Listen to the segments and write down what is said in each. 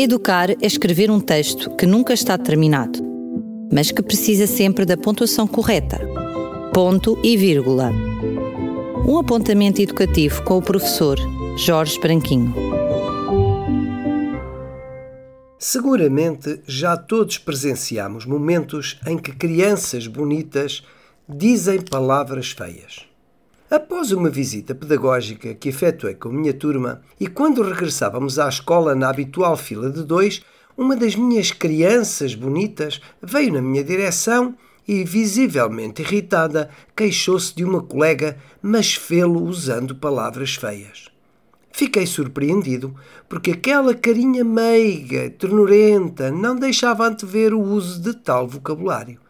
Educar é escrever um texto que nunca está terminado, mas que precisa sempre da pontuação correta. Ponto e vírgula. Um apontamento educativo com o professor Jorge Branquinho. Seguramente já todos presenciamos momentos em que crianças bonitas dizem palavras feias. Após uma visita pedagógica que efetuei com a minha turma e quando regressávamos à escola na habitual fila de dois, uma das minhas crianças bonitas veio na minha direção e, visivelmente irritada, queixou-se de uma colega, mas fê-lo usando palavras feias. Fiquei surpreendido, porque aquela carinha meiga, ternurenta, não deixava antever o uso de tal vocabulário.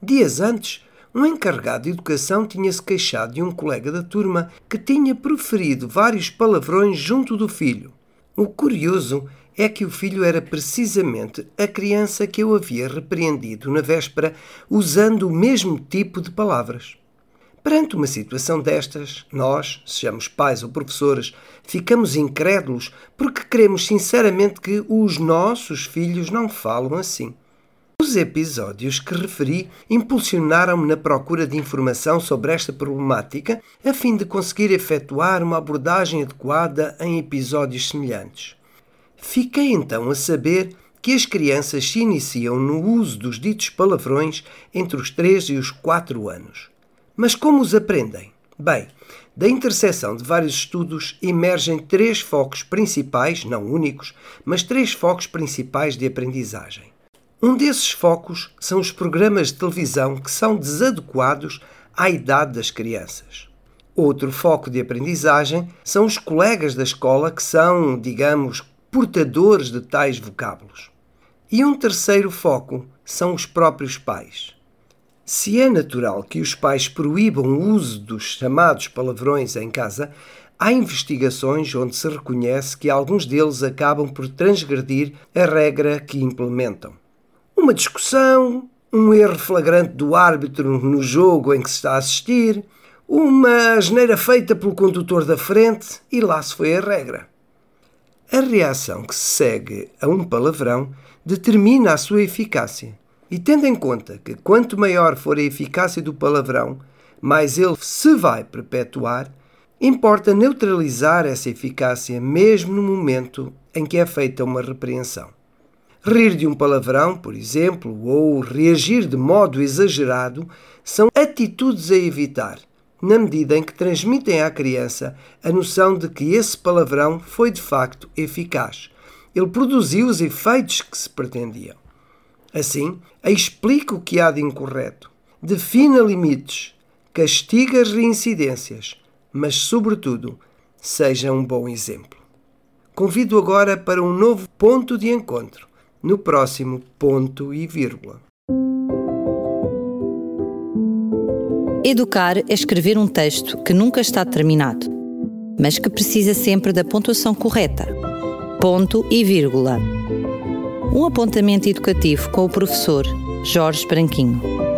Dias antes, um encarregado de educação tinha-se queixado de um colega da turma que tinha proferido vários palavrões junto do filho. O curioso é que o filho era precisamente a criança que eu havia repreendido na véspera usando o mesmo tipo de palavras. Perante uma situação destas, nós, sejamos pais ou professores, ficamos incrédulos porque queremos sinceramente que os nossos filhos não falam assim. Os episódios que referi impulsionaram-me na procura de informação sobre esta problemática, a fim de conseguir efetuar uma abordagem adequada em episódios semelhantes. Fiquei então a saber que as crianças se iniciam no uso dos ditos palavrões entre os 3 e os 4 anos. Mas como os aprendem? Bem, da interseção de vários estudos emergem três focos principais, não únicos, mas três focos principais de aprendizagem. Um desses focos são os programas de televisão que são desadequados à idade das crianças. Outro foco de aprendizagem são os colegas da escola que são, digamos, portadores de tais vocábulos. E um terceiro foco são os próprios pais. Se é natural que os pais proíbam o uso dos chamados palavrões em casa, há investigações onde se reconhece que alguns deles acabam por transgredir a regra que implementam uma discussão, um erro flagrante do árbitro no jogo em que se está a assistir, uma asneira feita pelo condutor da frente e lá se foi a regra. A reação que se segue a um palavrão determina a sua eficácia. E tendo em conta que quanto maior for a eficácia do palavrão, mais ele se vai perpetuar, importa neutralizar essa eficácia mesmo no momento em que é feita uma repreensão. Rir de um palavrão, por exemplo, ou reagir de modo exagerado são atitudes a evitar, na medida em que transmitem à criança a noção de que esse palavrão foi de facto eficaz. Ele produziu os efeitos que se pretendiam. Assim, explica o que há de incorreto, defina limites, castiga as reincidências, mas, sobretudo, seja um bom exemplo. Convido agora para um novo ponto de encontro no próximo ponto e vírgula. Educar é escrever um texto que nunca está terminado, mas que precisa sempre da pontuação correta. Ponto e vírgula. Um apontamento educativo com o professor Jorge Branquinho.